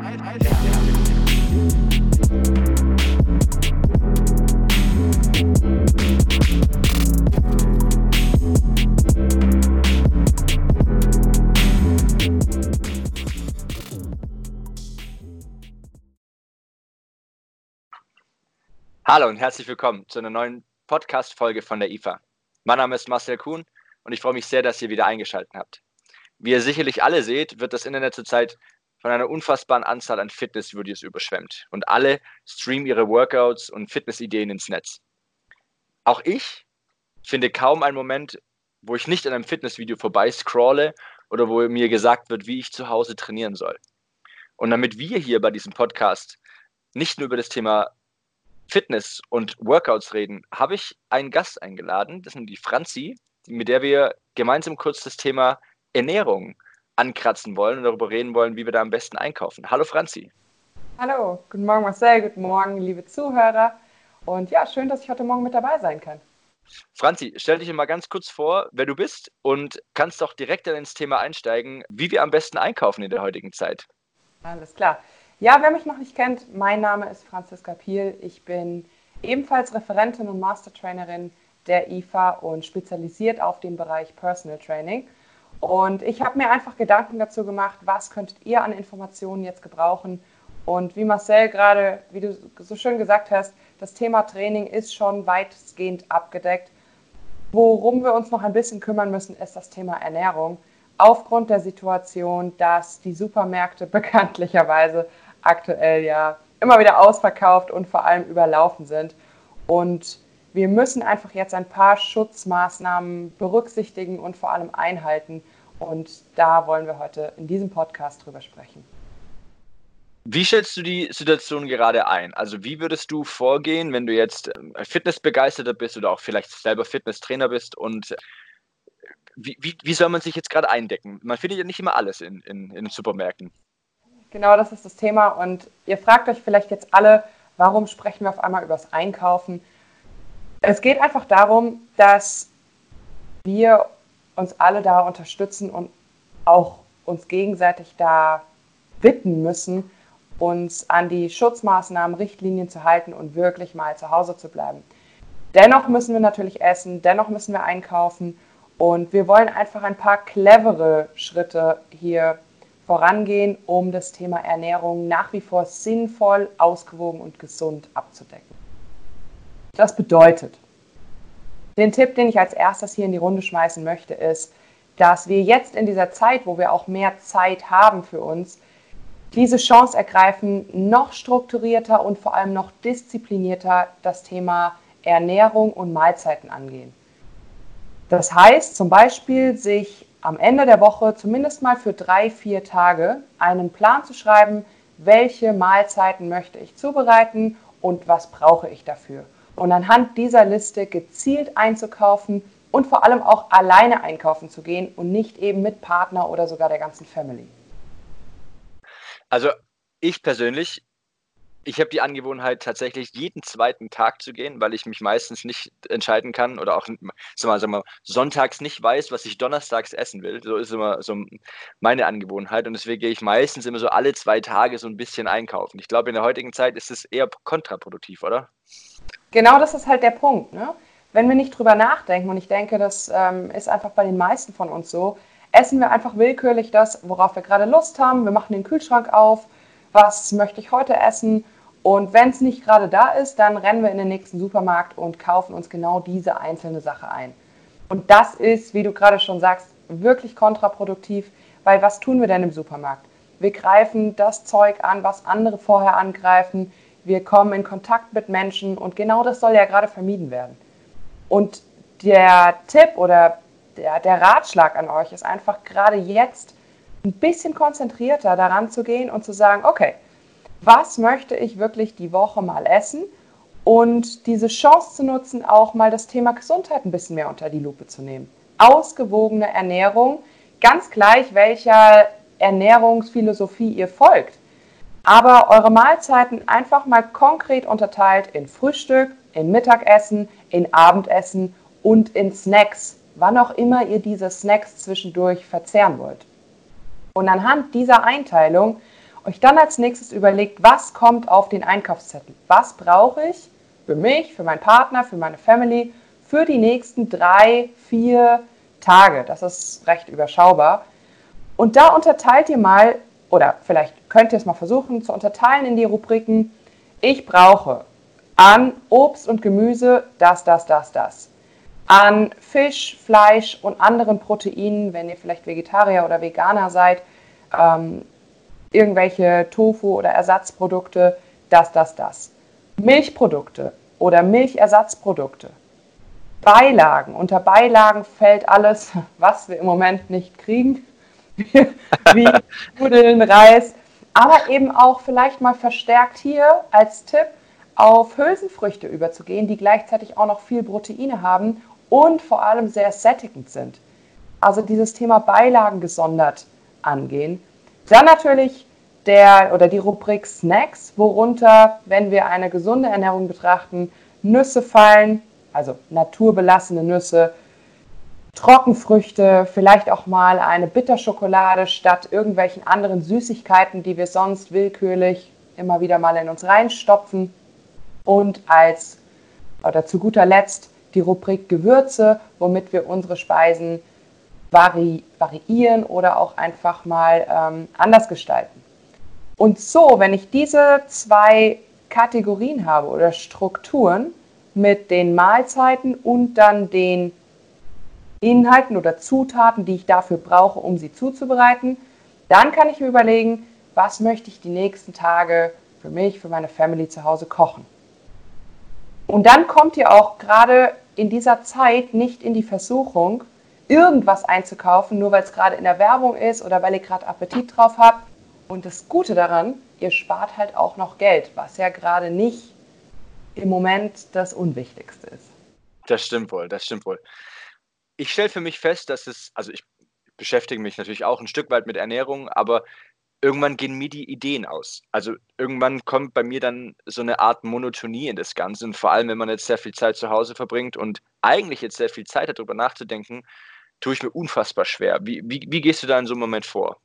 Hallo und herzlich willkommen zu einer neuen Podcast-Folge von der IFA. Mein Name ist Marcel Kuhn und ich freue mich sehr, dass ihr wieder eingeschaltet habt. Wie ihr sicherlich alle seht, wird das Internet zurzeit von einer unfassbaren Anzahl an Fitnessvideos überschwemmt und alle streamen ihre Workouts und Fitnessideen ins Netz. Auch ich finde kaum einen Moment, wo ich nicht an einem Fitnessvideo vorbei scrolle oder wo mir gesagt wird, wie ich zu Hause trainieren soll. Und damit wir hier bei diesem Podcast nicht nur über das Thema Fitness und Workouts reden, habe ich einen Gast eingeladen. Das sind die Franzi, mit der wir gemeinsam kurz das Thema Ernährung ankratzen wollen und darüber reden wollen, wie wir da am besten einkaufen. Hallo Franzi. Hallo, guten Morgen Marcel, guten Morgen liebe Zuhörer. Und ja, schön, dass ich heute Morgen mit dabei sein kann. Franzi, stell dich mal ganz kurz vor, wer du bist und kannst doch direkt ins Thema einsteigen, wie wir am besten einkaufen in der heutigen Zeit. Alles klar. Ja, wer mich noch nicht kennt, mein Name ist Franziska Piel. Ich bin ebenfalls Referentin und Mastertrainerin der IFA und spezialisiert auf den Bereich Personal Training. Und ich habe mir einfach Gedanken dazu gemacht, was könntet ihr an Informationen jetzt gebrauchen. Und wie Marcel gerade, wie du so schön gesagt hast, das Thema Training ist schon weitestgehend abgedeckt. Worum wir uns noch ein bisschen kümmern müssen, ist das Thema Ernährung. Aufgrund der Situation, dass die Supermärkte bekanntlicherweise aktuell ja immer wieder ausverkauft und vor allem überlaufen sind. Und wir müssen einfach jetzt ein paar Schutzmaßnahmen berücksichtigen und vor allem einhalten. Und da wollen wir heute in diesem Podcast drüber sprechen. Wie schätzt du die Situation gerade ein? Also wie würdest du vorgehen, wenn du jetzt ähm, Fitnessbegeisterter bist oder auch vielleicht selber Fitnesstrainer bist und äh, wie, wie, wie soll man sich jetzt gerade eindecken? Man findet ja nicht immer alles in, in, in den Supermärkten. Genau, das ist das Thema. Und ihr fragt euch vielleicht jetzt alle, warum sprechen wir auf einmal über das Einkaufen? Es geht einfach darum, dass wir uns alle da unterstützen und auch uns gegenseitig da bitten müssen, uns an die Schutzmaßnahmen, Richtlinien zu halten und wirklich mal zu Hause zu bleiben. Dennoch müssen wir natürlich essen, dennoch müssen wir einkaufen und wir wollen einfach ein paar clevere Schritte hier vorangehen, um das Thema Ernährung nach wie vor sinnvoll, ausgewogen und gesund abzudecken. Das bedeutet, den Tipp, den ich als erstes hier in die Runde schmeißen möchte, ist, dass wir jetzt in dieser Zeit, wo wir auch mehr Zeit haben für uns, diese Chance ergreifen, noch strukturierter und vor allem noch disziplinierter das Thema Ernährung und Mahlzeiten angehen. Das heißt zum Beispiel, sich am Ende der Woche zumindest mal für drei, vier Tage einen Plan zu schreiben, welche Mahlzeiten möchte ich zubereiten und was brauche ich dafür. Und anhand dieser Liste gezielt einzukaufen und vor allem auch alleine einkaufen zu gehen und nicht eben mit Partner oder sogar der ganzen Family. Also ich persönlich ich habe die Angewohnheit, tatsächlich jeden zweiten Tag zu gehen, weil ich mich meistens nicht entscheiden kann oder auch sag mal, sag mal, sonntags nicht weiß, was ich donnerstags essen will. So ist immer so meine Angewohnheit. Und deswegen gehe ich meistens immer so alle zwei Tage so ein bisschen einkaufen. Ich glaube, in der heutigen Zeit ist es eher kontraproduktiv, oder? Genau das ist halt der Punkt. Ne? Wenn wir nicht drüber nachdenken, und ich denke, das ähm, ist einfach bei den meisten von uns so, essen wir einfach willkürlich das, worauf wir gerade Lust haben. Wir machen den Kühlschrank auf. Was möchte ich heute essen? Und wenn es nicht gerade da ist, dann rennen wir in den nächsten Supermarkt und kaufen uns genau diese einzelne Sache ein. Und das ist, wie du gerade schon sagst, wirklich kontraproduktiv, weil was tun wir denn im Supermarkt? Wir greifen das Zeug an, was andere vorher angreifen. Wir kommen in Kontakt mit Menschen und genau das soll ja gerade vermieden werden. Und der Tipp oder der, der Ratschlag an euch ist einfach gerade jetzt ein bisschen konzentrierter daran zu gehen und zu sagen, okay, was möchte ich wirklich die Woche mal essen und diese Chance zu nutzen, auch mal das Thema Gesundheit ein bisschen mehr unter die Lupe zu nehmen. Ausgewogene Ernährung, ganz gleich welcher Ernährungsphilosophie ihr folgt. Aber eure Mahlzeiten einfach mal konkret unterteilt in Frühstück, in Mittagessen, in Abendessen und in Snacks, wann auch immer ihr diese Snacks zwischendurch verzehren wollt. Und anhand dieser Einteilung euch dann als nächstes überlegt, was kommt auf den Einkaufszettel? Was brauche ich für mich, für meinen Partner, für meine Family für die nächsten drei, vier Tage? Das ist recht überschaubar. Und da unterteilt ihr mal, oder vielleicht könnt ihr es mal versuchen zu unterteilen in die Rubriken, ich brauche an Obst und Gemüse das, das, das, das. An Fisch, Fleisch und anderen Proteinen, wenn ihr vielleicht Vegetarier oder Veganer seid, ähm, irgendwelche Tofu oder Ersatzprodukte, das, das, das. Milchprodukte oder Milchersatzprodukte. Beilagen. Unter Beilagen fällt alles, was wir im Moment nicht kriegen, wie Nudeln, Reis, aber eben auch vielleicht mal verstärkt hier als Tipp auf Hülsenfrüchte überzugehen, die gleichzeitig auch noch viel Proteine haben und vor allem sehr sättigend sind. Also dieses Thema Beilagen gesondert angehen. Dann natürlich der oder die Rubrik Snacks, worunter, wenn wir eine gesunde Ernährung betrachten, Nüsse fallen, also naturbelassene Nüsse, Trockenfrüchte, vielleicht auch mal eine Bitterschokolade statt irgendwelchen anderen Süßigkeiten, die wir sonst willkürlich immer wieder mal in uns reinstopfen. Und als oder zu guter Letzt die Rubrik Gewürze, womit wir unsere Speisen vari variieren oder auch einfach mal ähm, anders gestalten. Und so, wenn ich diese zwei Kategorien habe oder Strukturen mit den Mahlzeiten und dann den Inhalten oder Zutaten, die ich dafür brauche, um sie zuzubereiten, dann kann ich mir überlegen, was möchte ich die nächsten Tage für mich, für meine Family zu Hause kochen. Und dann kommt ihr auch gerade in dieser Zeit nicht in die Versuchung, irgendwas einzukaufen, nur weil es gerade in der Werbung ist oder weil ihr gerade Appetit drauf habt. Und das Gute daran, ihr spart halt auch noch Geld, was ja gerade nicht im Moment das Unwichtigste ist. Das stimmt wohl, das stimmt wohl ich stelle für mich fest, dass es, also ich beschäftige mich natürlich auch ein Stück weit mit Ernährung, aber irgendwann gehen mir die Ideen aus. Also irgendwann kommt bei mir dann so eine Art Monotonie in das Ganze. Und vor allem, wenn man jetzt sehr viel Zeit zu Hause verbringt und eigentlich jetzt sehr viel Zeit hat, darüber nachzudenken, tue ich mir unfassbar schwer. Wie, wie, wie gehst du da in so einem Moment vor?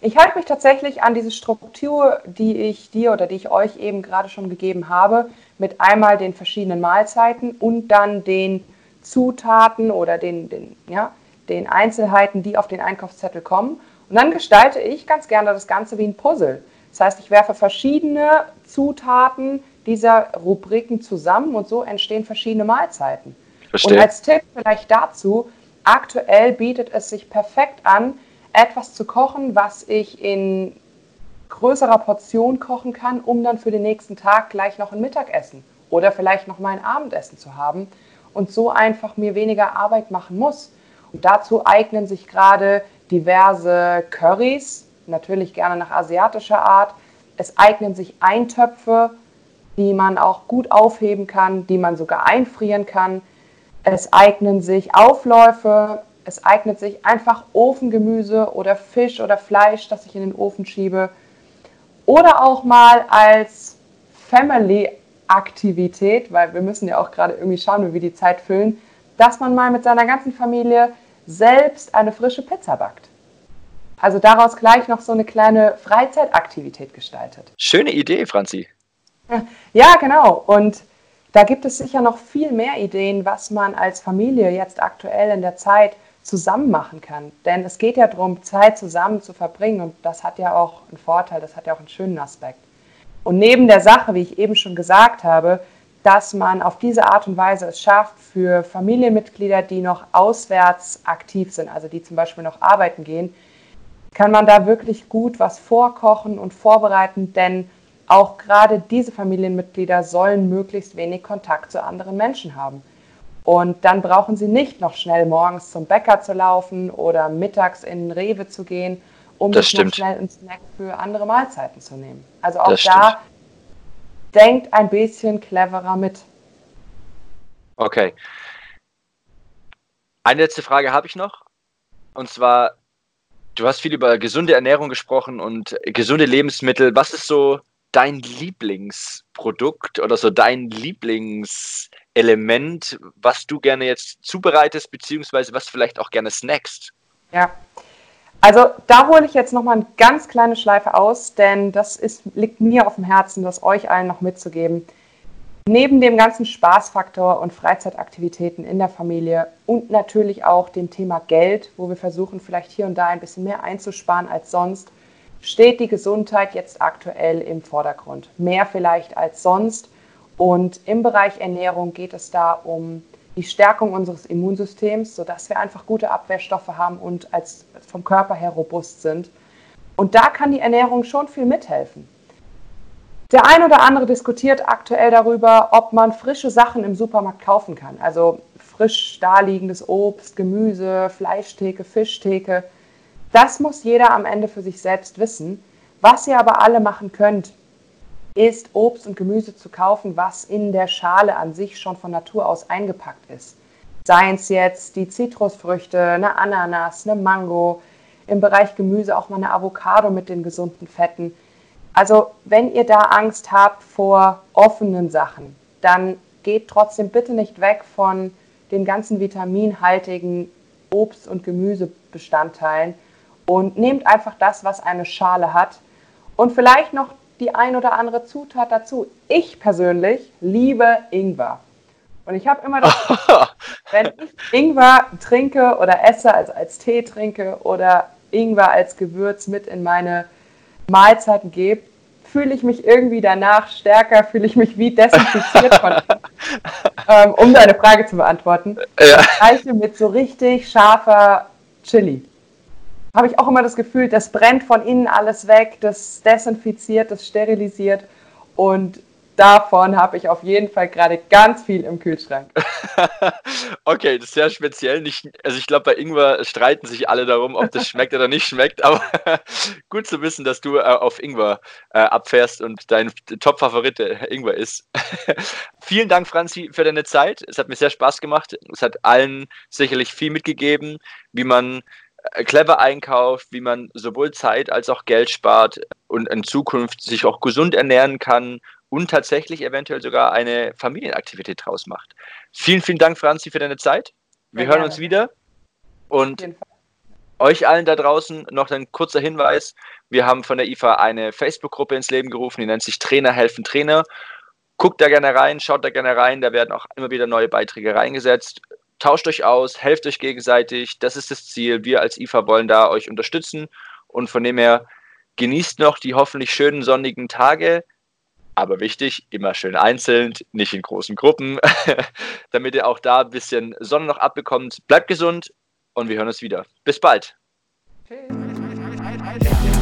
Ich halte mich tatsächlich an diese Struktur, die ich dir oder die ich euch eben gerade schon gegeben habe, mit einmal den verschiedenen Mahlzeiten und dann den Zutaten oder den, den, ja, den Einzelheiten, die auf den Einkaufszettel kommen. Und dann gestalte ich ganz gerne das Ganze wie ein Puzzle. Das heißt, ich werfe verschiedene Zutaten dieser Rubriken zusammen und so entstehen verschiedene Mahlzeiten. Verstehe. Und als Tipp vielleicht dazu, aktuell bietet es sich perfekt an, etwas zu kochen, was ich in größerer Portion kochen kann, um dann für den nächsten Tag gleich noch ein Mittagessen oder vielleicht noch mal ein Abendessen zu haben und so einfach mir weniger Arbeit machen muss. Und dazu eignen sich gerade diverse Currys, natürlich gerne nach asiatischer Art. Es eignen sich Eintöpfe, die man auch gut aufheben kann, die man sogar einfrieren kann. Es eignen sich Aufläufe, es eignet sich einfach Ofengemüse oder Fisch oder Fleisch, das ich in den Ofen schiebe. Oder auch mal als Family Aktivität, weil wir müssen ja auch gerade irgendwie schauen, wie wir die Zeit füllen, dass man mal mit seiner ganzen Familie selbst eine frische Pizza backt. Also daraus gleich noch so eine kleine Freizeitaktivität gestaltet. Schöne Idee, Franzi. Ja, genau. Und da gibt es sicher noch viel mehr Ideen, was man als Familie jetzt aktuell in der Zeit zusammen machen kann. Denn es geht ja darum, Zeit zusammen zu verbringen und das hat ja auch einen Vorteil, das hat ja auch einen schönen Aspekt. Und neben der Sache, wie ich eben schon gesagt habe, dass man auf diese Art und Weise es schafft, für Familienmitglieder, die noch auswärts aktiv sind, also die zum Beispiel noch arbeiten gehen, kann man da wirklich gut was vorkochen und vorbereiten, denn auch gerade diese Familienmitglieder sollen möglichst wenig Kontakt zu anderen Menschen haben. Und dann brauchen sie nicht noch schnell morgens zum Bäcker zu laufen oder mittags in Rewe zu gehen um das sich noch schnell einen Snack für andere Mahlzeiten zu nehmen. Also auch das da stimmt. denkt ein bisschen cleverer mit. Okay. Eine letzte Frage habe ich noch. Und zwar, du hast viel über gesunde Ernährung gesprochen und gesunde Lebensmittel. Was ist so dein Lieblingsprodukt oder so dein Lieblingselement, was du gerne jetzt zubereitest, beziehungsweise was vielleicht auch gerne snackst? Ja, Also da hole ich jetzt nochmal eine ganz kleine Schleife aus, denn das ist, liegt mir auf dem Herzen, das euch allen noch mitzugeben. Neben dem ganzen Spaßfaktor und Freizeitaktivitäten in der Familie und natürlich auch dem Thema Geld, wo wir versuchen, vielleicht hier und da ein bisschen mehr einzusparen als sonst, steht die Gesundheit jetzt aktuell im Vordergrund. Mehr vielleicht als sonst. Und im Bereich Ernährung geht es da um die Stärkung unseres Immunsystems, sodass wir einfach gute Abwehrstoffe haben und als vom Körper her robust sind. Und da kann die Ernährung schon viel mithelfen. Der ein oder andere diskutiert aktuell darüber, ob man frische Sachen im Supermarkt kaufen kann. Also frisch daliegendes Obst, Gemüse, Fleischtheke, Fischtheke. Das muss jeder am Ende für sich selbst wissen. Was ihr aber alle machen könnt, ist Obst und Gemüse zu kaufen, was in der Schale an sich schon von Natur aus eingepackt ist. Seien es jetzt die Zitrusfrüchte, eine Ananas, eine Mango, im Bereich Gemüse auch mal eine Avocado mit den gesunden Fetten. Also wenn ihr da Angst habt vor offenen Sachen, dann geht trotzdem bitte nicht weg von den ganzen vitaminhaltigen Obst- und Gemüsebestandteilen und nehmt einfach das, was eine Schale hat und vielleicht noch die ein oder andere Zutat dazu. Ich persönlich liebe Ingwer. Und ich habe immer das, wenn ich Ingwer trinke oder esse, also als Tee trinke oder Ingwer als Gewürz mit in meine Mahlzeiten gebe, fühle ich mich irgendwie danach stärker, fühle ich mich wie desinfiziert von ähm, um deine Frage zu beantworten. Ja. Das gleiche mit so richtig scharfer Chili. Habe ich auch immer das Gefühl, das brennt von innen alles weg, das desinfiziert, das sterilisiert und davon habe ich auf jeden Fall gerade ganz viel im Kühlschrank. okay, das ist sehr speziell. Nicht, also ich glaube, bei Ingwer streiten sich alle darum, ob das schmeckt oder nicht schmeckt. Aber gut zu wissen, dass du äh, auf Ingwer äh, abfährst und dein Top-Favorit Ingwer ist. Vielen Dank, Franzi, für deine Zeit. Es hat mir sehr Spaß gemacht. Es hat allen sicherlich viel mitgegeben, wie man äh, clever einkauft, wie man sowohl Zeit als auch Geld spart und in Zukunft sich auch gesund ernähren kann und tatsächlich eventuell sogar eine Familienaktivität draus macht. Vielen, vielen Dank, Franzi, für deine Zeit. Wir Sehr hören gerne. uns wieder. Und euch allen da draußen noch ein kurzer Hinweis. Wir haben von der IFA eine Facebook-Gruppe ins Leben gerufen, die nennt sich Trainer helfen Trainer. Guckt da gerne rein, schaut da gerne rein, da werden auch immer wieder neue Beiträge reingesetzt. Tauscht euch aus, helft euch gegenseitig, das ist das Ziel. Wir als IFA wollen da euch unterstützen und von dem her genießt noch die hoffentlich schönen sonnigen Tage. Aber wichtig, immer schön einzeln, nicht in großen Gruppen, damit ihr auch da ein bisschen Sonne noch abbekommt. Bleibt gesund und wir hören uns wieder. Bis bald. Tschüss.